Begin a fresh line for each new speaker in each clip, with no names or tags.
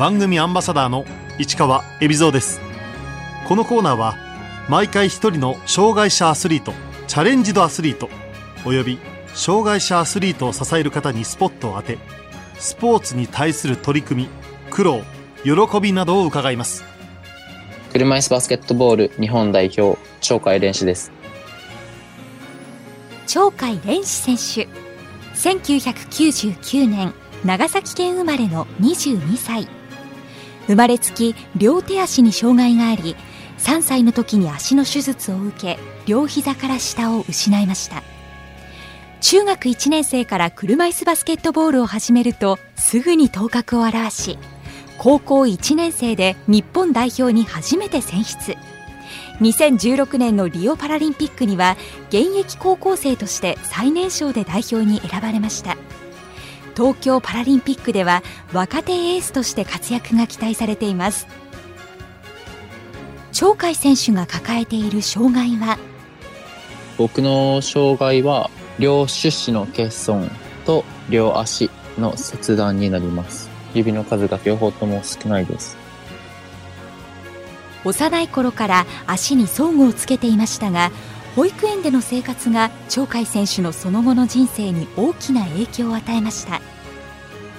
番組アンバサダーの市川恵比蔵です。このコーナーは毎回一人の障害者アスリートチャレンジドアスリートおよび障害者アスリートを支える方にスポットを当てスポーツに対する取り組み苦労喜びなどを伺います。
車椅子バスケットボール日本代表鳥海連志です。
鳥海連志選手。1999年長崎県生まれの22歳生まれつき両手足に障害があり3歳の時に足の手術を受け両膝から下を失いました。中学1年生から車椅子バスケットボールを始めるとすぐに頭角を現し高校1年生で日本代表に初めて選出。2016年のリオパラリンピックには現役高校生として最年少で代表に選ばれました。東京パラリンピックでは若手エースとして活躍が期待されています。鳥海選手が抱えている障害は？
僕の障害は両手指の欠損と両足の切断になります。指の数が両方とも少ないです。
幼い頃から足に装具をつけていましたが保育園での生活が鳥海選手のその後の人生に大きな影響を与えました。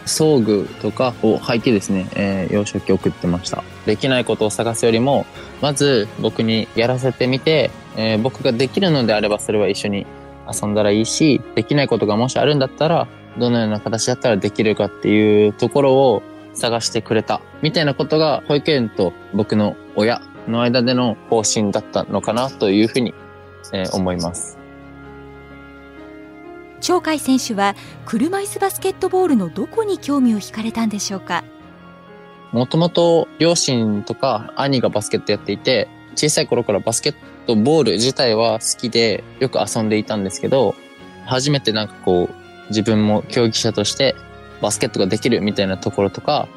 装具とかを履いてですね、えー、幼少期送ってました。できないことを探すよりもまず僕にやらせてみて、えー、僕ができるのであればそれは一緒に遊んだらいいしできないことがもしあるんだったらどのような形だったらできるかっていうところを探してくれた。みたいなことが保育園と僕の親の間での方針だったのかなというふうに、えー、思います。
鳥海選手は車椅子バスケットボールのどこに興味を惹かれたんでしょうか？
もともと両親とか兄がバスケットやっていて小さい頃からバスケットボール自体は好きでよく遊んでいたんですけど初めてなんかこう自分も競技者としてバスケットができるみたいなところとか、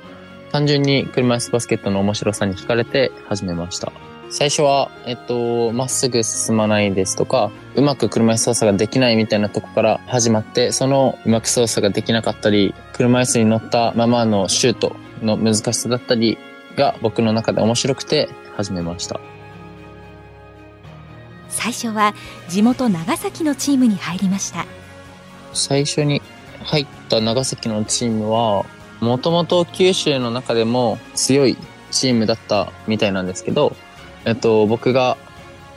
単純に車椅子バスケットの面白さに惹かれて始めました。最初は、えっと、まっすぐ進まないですとか、うまく車椅子操作ができないみたいなとこから始まって、そのうまく操作ができなかったり、車椅子に乗ったままのシュートの難しさだったりが僕の中で面白くて始めました。
最初は地元長崎のチームに入りました。
最初に入った長崎のチームは、もともと九州の中でも強いチームだったみたいなんですけど、えっと、僕が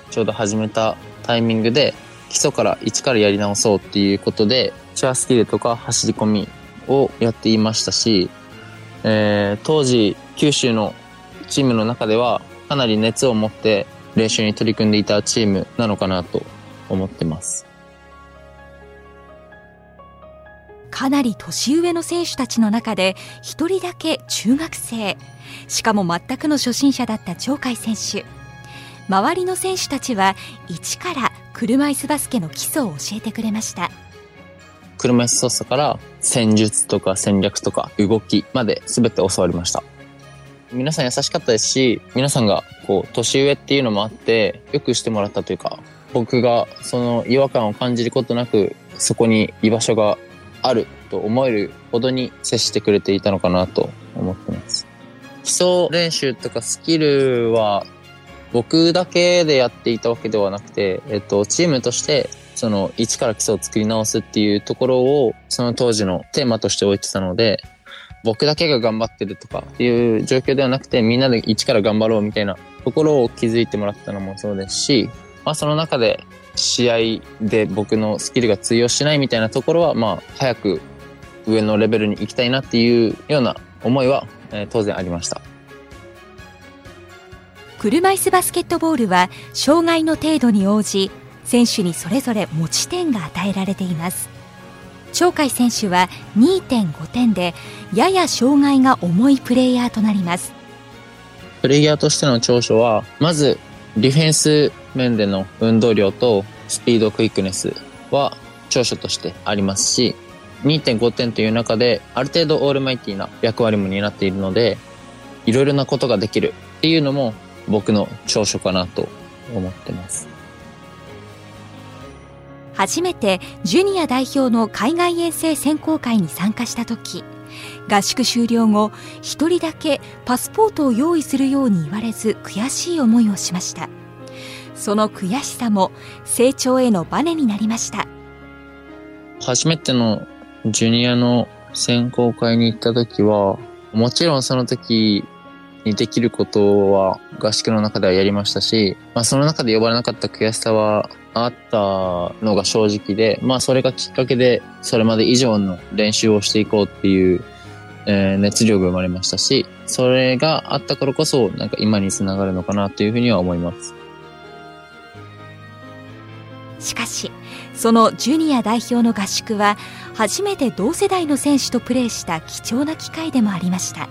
ちょうど始めたタイミングで、基礎から一からやり直そうっていうことで、チェアスキルとか走り込みをやっていましたし、えー、当時、九州のチームの中では、かなり熱を持って練習に取り組んでいたチームなのかなと思ってます。
かなり年上の選手たちの中で一人だけ中学生しかも全くの初心者だった鳥海選手周りの選手たちは一から車椅子バスケの基礎を教えてくれました
車椅子操作から戦術とか戦略とか動きまで全て教わりました皆さん優しかったですし皆さんがこう年上っていうのもあってよくしてもらったというか僕がその違和感を感じることなくそこに居場所があると思えるほどに接してくれていたのかなと思ってます。基礎練習とかスキルは僕だけでやっていたわけではなくて、えっと、チームとしてその一から基礎を作り直すっていうところをその当時のテーマとして置いてたので、僕だけが頑張ってるとかっていう状況ではなくてみんなで一から頑張ろうみたいなところを気づいてもらったのもそうですし、まあその中で試合で僕のスキルが通用しないみたいなところは、まあ、早く上のレベルに行きたいなっていうような思いは、え、当然ありました。
車椅子バスケットボールは障害の程度に応じ選手にそれぞれ持ち点が与えられています。鳥海選手は2.5点でやや障害が重いプレイヤーとなります。
プレイヤーとしての長所はまずディフェンス面での運動量とスピードクイックネスは長所としてありますし、2.5点という中である程度オールマイティな役割も担っているので、いろいろなことができるっていうのも僕の長所かなと思ってます。
初めてジュニア代表の海外遠征選考会に参加した時合宿終了後一人だけパスポートを用意するように言われず悔しい思いをしましたその悔しさも成長へのバネになりました
初めてのジュニアの選考会に行った時はもちろんその時にできることは合宿の中ではやりましたし、まあ、その中で呼ばれなかった悔しさはあったのが正直で、まあそれがきっかけでそれまで以上の練習をしていこうっていう、えー、熱量が生まれましたし、それがあったからこそなんか今につながるのかなというふうには思います。
しかし、そのジュニア代表の合宿は初めて同世代の選手とプレーした貴重な機会でもありました。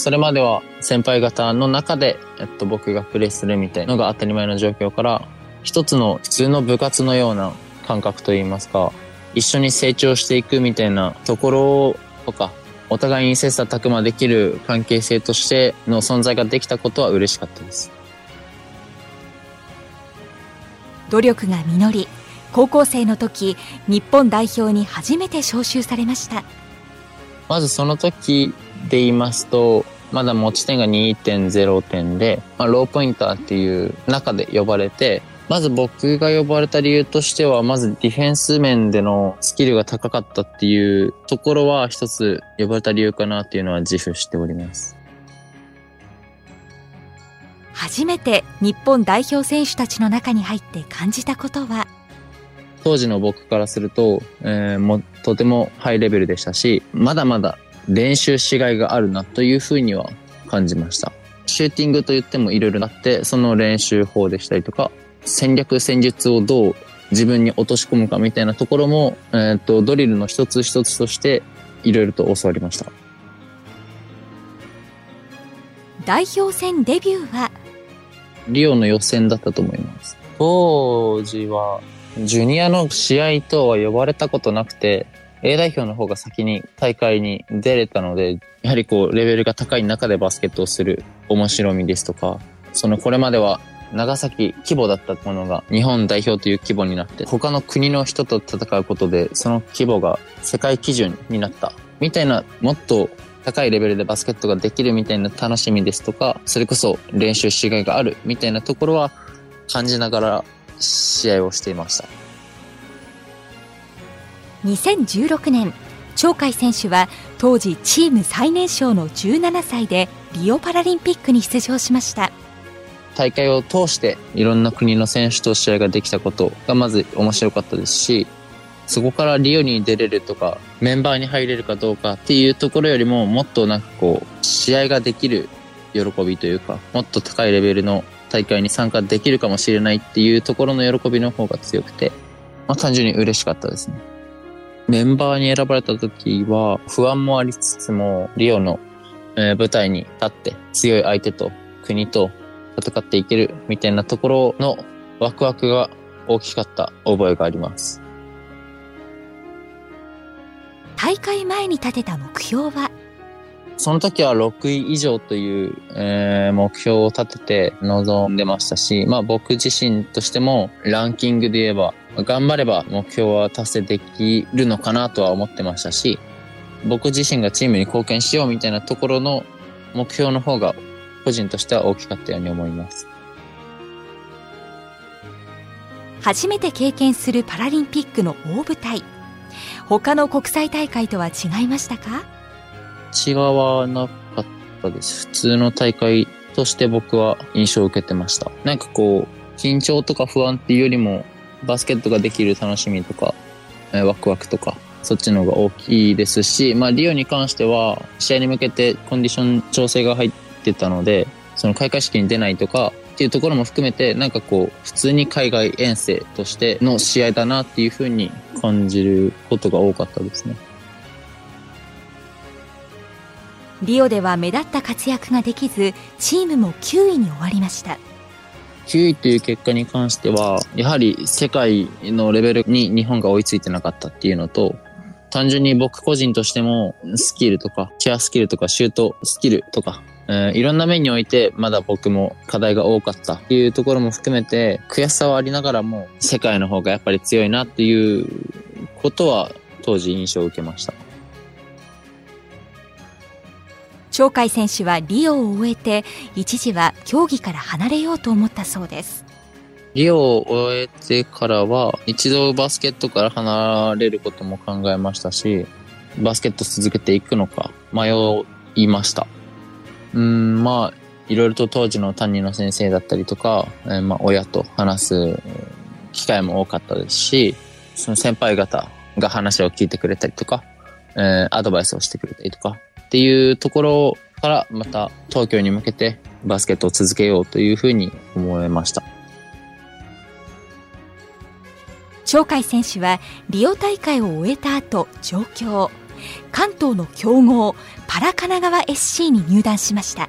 それまでは先輩方の中で、えっと、僕がプレーするみたいなのが当たり前の状況から、一つの普通の部活のような感覚といいますか、一緒に成長していくみたいなところとか、お互いに切磋琢磨できる関係性としての存在ができたことは嬉しかったです。
努力が実り、高校生の時、日本代表に初めて招集されました。
まずその時で言いますと、まだ持ち点が2.0点で、まあ、ローポインターっていう中で呼ばれて、まず僕が呼ばれた理由としては、まずディフェンス面でのスキルが高かったっていうところは一つ呼ばれた理由かなっていうのは自負しております。
初めて日本代表選手たちの中に入って感じたことは？
当時の僕からすると、えー、もとてもハイレベルでしたし、まだまだ練習しがいがあるなというふうには感じました。シューティングと言ってもいろいろあって、その練習法でしたりとか、戦略戦術をどう自分に落とし込むかみたいなところも、えー、っと、ドリルの一つ一つとしていろいろと教わりました。
代表戦デビューは？
リオの予選だったと思います。当時は、ジュニアの試合とは呼ばれたことなくて、A 代表の方が先に大会に出れたので、やはりこう、レベルが高い中でバスケットをする面白みですとか、そのこれまでは長崎規模だったものが日本代表という規模になって、他の国の人と戦うことで、その規模が世界基準になった。みたいな、もっと高いレベルでバスケットができるみたいな楽しみですとか、それこそ練習しがいがあるみたいなところは感じながら試合をしていました。
2016年、鳥海選手は当時チーム最年少の17歳でリオパラリンピックに出場しました。
大会を通していろんな国の選手と試合ができたことがまず面白かったですし、そこからリオに出れるとか、メンバーに入れるかどうかっていうところよりも、もっとなんかこう、試合ができる喜びというか、もっと高いレベルの大会に参加できるかもしれないっていうところの喜びの方が強くて、まあ単純に嬉しかったですね。メンバーに選ばれた時は不安もありつつも、リオの舞台に立って強い相手と国と戦っていけるみたいなところのワクワクが大きかった覚えがあります。
大会前に立てた目標は？
その時は6位以上という、えー、目標を立てて臨んでましたし、まあ僕自身としてもランキングで言えば、頑張れば目標は達成できるのかなとは思ってましたし、僕自身がチームに貢献しようみたいなところの目標の方が個人としては大きかったように思います。
初めて経験するパラリンピックの大舞台。他の国際大会とは違いましたか？
違わなかったです。普通の大会として僕は印象を受けてました。なんかこう、緊張とか不安っていうよりも、バスケットができる楽しみとか、えワクワクとか、そっちの方が大きいですし、まあ、リオに関しては、試合に向けてコンディション調整が入ってたので、その開会式に出ないとか、っていうところも含めて、なんかこう、普通に海外遠征としての試合だなっていうふうに感じることが多かったですね。
リオでは目立った活躍ができず、チームも9位に終わりました。
9位という結果に関しては、やはり世界のレベルに日本が追いついてなかったっていうのと、単純に僕個人としてもスキルとか、チェアスキルとか、シュートスキルとか、えー、いろんな面においてまだ僕も課題が多かったっていうところも含めて、悔しさはありながらも、世界の方がやっぱり強いなっていうことは当時印象を受けました。
鳥海選手はリオを終えて一時は競技から離れようと思ったそうです。
リオを終えてからは一度バスケットから離れることも考えましたしバスケット続けていくのか迷いました。うんまあいろいろと当時の担任の先生だったりとか、えー、まあ親と話す機会も多かったですしその先輩方が話を聞いてくれたりとか、えー、アドバイスをしてくれたりとかっていうところからまた東京に向けてバスケットを続けようというふうに思いました。
鳥海選手はリオ大会を終えた後上京関東の強豪パラ神奈川 SC に入団しました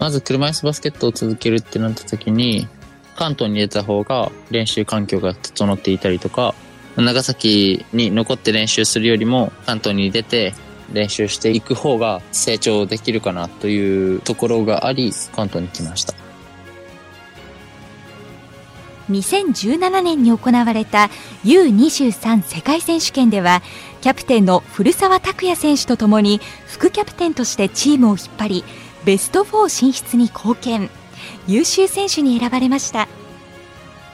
まず車椅子バスケットを続けるってなった時に関東に出た方が練習環境が整っていたりとか長崎に残って練習するよりも関東に出て練習していく方が成長できるかなというところがあり関東に来ました。
2017年に行われた U23 世界選手権ではキャプテンの古澤拓也選手とともに副キャプテンとしてチームを引っ張りベスト4進出に貢献。優秀選手に選ばれました。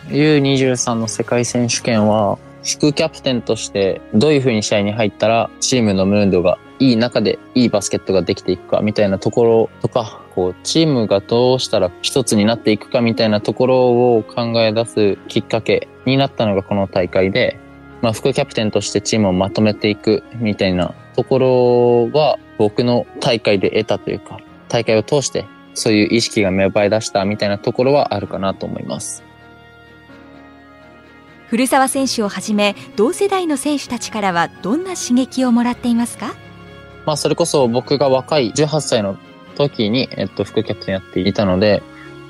U23 の世界選手権は副キャプテンとしてどういうふうに試合に入ったらチームのムードがいい中でいいバスケットができていくかみたいなところとか、こう、チームがどうしたら一つになっていくかみたいなところを考え出すきっかけになったのがこの大会で、まあ、副キャプテンとしてチームをまとめていくみたいなところは僕の大会で得たというか、大会を通してそういう意識が芽生え出したみたいなところはあるかなと思います。
古澤選手をはじめ同世代の選手たちからはどんな刺激をもらっていますか？
まあそれこそ僕が若い18歳の時に、えっと、副キャプテンやっていたので、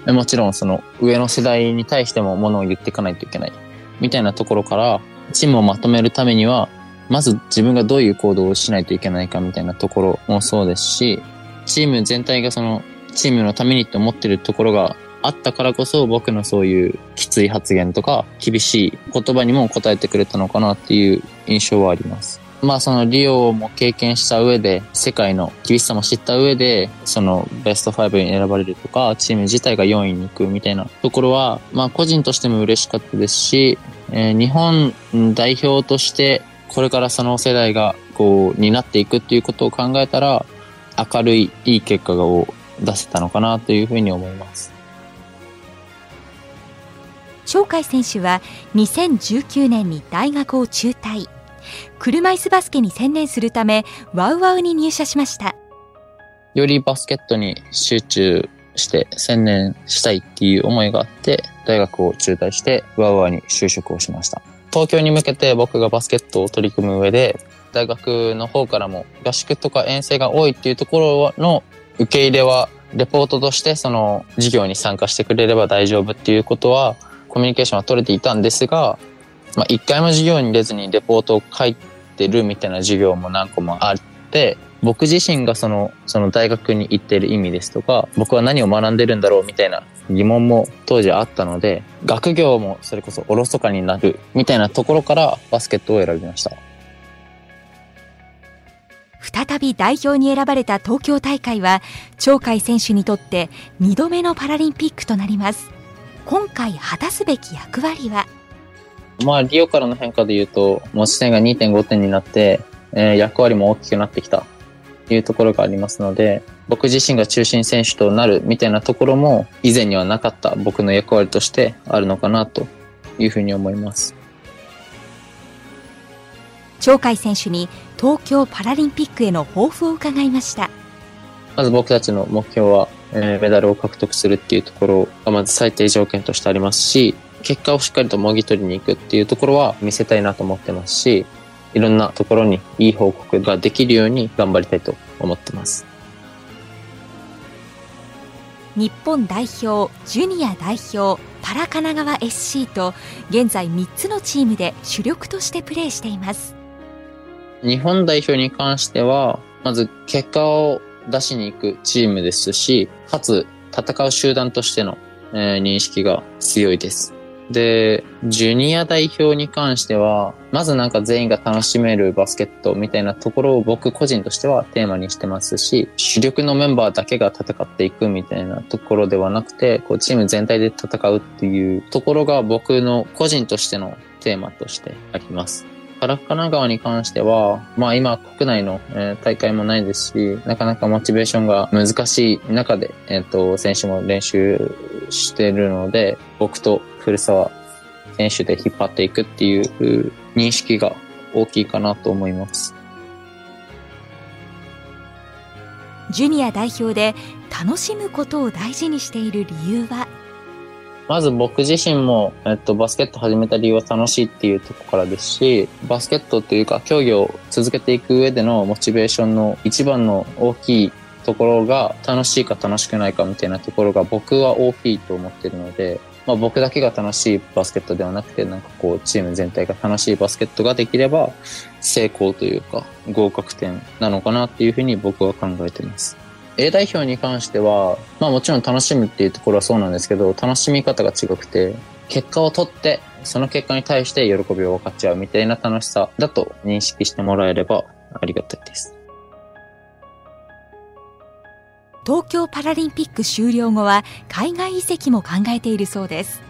もちろんその上の世代に対してもものを言っていかないといけないみたいなところから、チームをまとめるためには、まず自分がどういう行動をしないといけないかみたいなところもそうですし、チーム全体がそのチームのためにって思ってるところがあったからこそ僕のそういうきつい発言とか厳しい言葉にも応えてくれたのかなっていう印象はあります。まあそのリオも経験した上で、世界の厳しさも知った上で、そのベスト5に選ばれるとか、チーム自体が4位に行くみたいなところは、まあ個人としても嬉しかったですし、えー、日本代表としてこれからその世代がこう、になっていくっていうことを考えたら、明るいいい結果を出せたのかなというふうに思います。
鳥海選手は2019年に大学を中退。車椅子バスケに専念するためワウワウに入社しました。
よりバスケットに集中して専念したいっていう思いがあって大学を中退してワウワウに就職をしました。東京に向けて僕がバスケットを取り組む上で大学の方からも合宿とか遠征が多いっていうところの受け入れはレポートとしてその授業に参加してくれれば大丈夫っていうことはコミュニケーションは取れていたんですが、まあ、一回も授業に出ずにレポートを書いてるみたいな授業も何個もあって、僕自身がその、その大学に行ってる意味ですとか、僕は何を学んでるんだろうみたいな疑問も当時あったので、学業もそれこそおろそかになるみたいなところからバスケットを選びました。
再び代表に選ばれた東京大会は鳥海選手にとって2度目のパラリンピックとなります今回果たすべき役割は？
まあ、リオからの変化で言うと、持ち点が2.5点になって、えー、役割も大きくなってきたというところがありますので、僕自身が中心選手となるみたいなところも、以前にはなかった僕の役割としてあるのかなというふうに思います。
鳥海選手に東京パラリンピックへの抱負を伺いました。
まず僕たちの目標はえー、メダルを獲得するっていうところがまず最低条件としてありますし、結果をしっかりともぎ取りに行くっていうところは見せたいなと思ってますし、いろんなところにいい報告ができるように頑張りたいと思ってます。
日本代表、ジュニア代表、パラ神奈川 SC と現在3つのチームで主力としてプレーしています。
日本代表に関しては、まず結果を出しに行くチームですし、かつ戦う集団としての、えー、認識が強いです。で、ジュニア代表に関しては、まずなんか全員が楽しめるバスケットみたいなところを僕個人としてはテーマにしてますし、主力のメンバーだけが戦っていくみたいなところではなくて、こうチーム全体で戦うっていうところが僕の個人としてのテーマとしてあります。カラフカナ川に関しては、まあ今国内の、大会もないですし、なかなかモチベーションが難しい中で、えっ、ー、と、選手も練習してるので、僕と古澤選手で引っ張っていくっていう認識が大きいかなと思います。
ジュニア代表で楽しむことを大事にしている理由は？
まず僕自身も、えっと、バスケット始めた理由は楽しいっていうところからですし、バスケットというか競技を続けていく上でのモチベーションの一番の大きいところが楽しいか楽しくないかみたいなところが僕は大きいと思ってるので、まあ、僕だけが楽しいバスケットではなくて、なんかこう、チーム全体が楽しいバスケットができれば、成功というか、合格点なのかなっていうふうに僕は考えています。A 代表に関しては、まあもちろん楽しむっていうところはそうなんですけど、楽しみ方が違くて、結果を取って、その結果に対して喜びを分かち合うみたいな楽しさだと認識してもらえればありがたいです。
東京パラリンピック終了後は海外移籍も考えているそうです。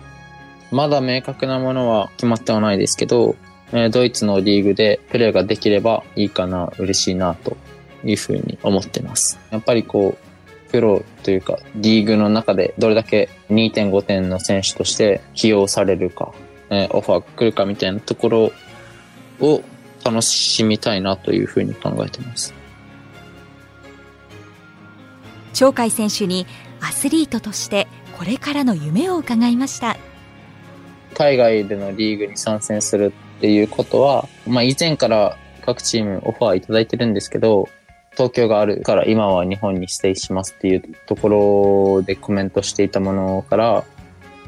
まだ明確なものは決まってはないですけど、ドイツのリーグでプレーができればいいかな、嬉しいなというふうに思ってます。やっぱりこう、プロというかリーグの中でどれだけ2.5点の選手として起用されるか、オファー来るかみたいなところを楽しみたいなというふうに考えてます。
鳥海選手にアスリートとしてこれからの夢を伺いました
海外でのリーグに参戦するっていうことは、まあ、以前から各チームオファーいただいてるんですけど東京があるから今は日本にステイしますっていうところでコメントしていたものから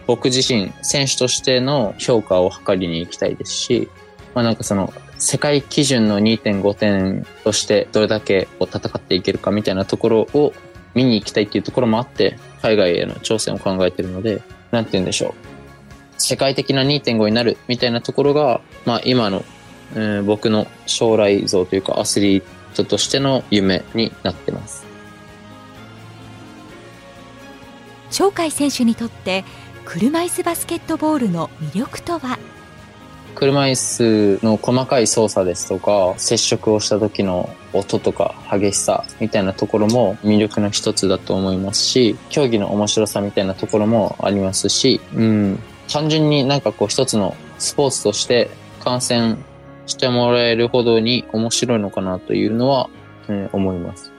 僕自身選手としての評価を図りに行きたいですし、まあなんかその世界基準の2.5点としてどれだけ戦っていけるかみたいなところを見に行きたいっていうところもあって、海外への挑戦を考えてるので、なんて言うんでしょう。世界的な2.5になるみたいなところが、まあ今の、えー、僕の将来像というかアスリートとしての夢になってます。
鳥海選手にとって車椅子バスケットボールの魅力とは？
車椅子の細かい操作ですとか、接触をした時の音とか激しさみたいなところも魅力の一つだと思いますし、競技の面白さみたいなところもありますし、うん、単純になんかこう一つのスポーツとして観戦してもらえるほどに面白いのかなというのは、えー、思います。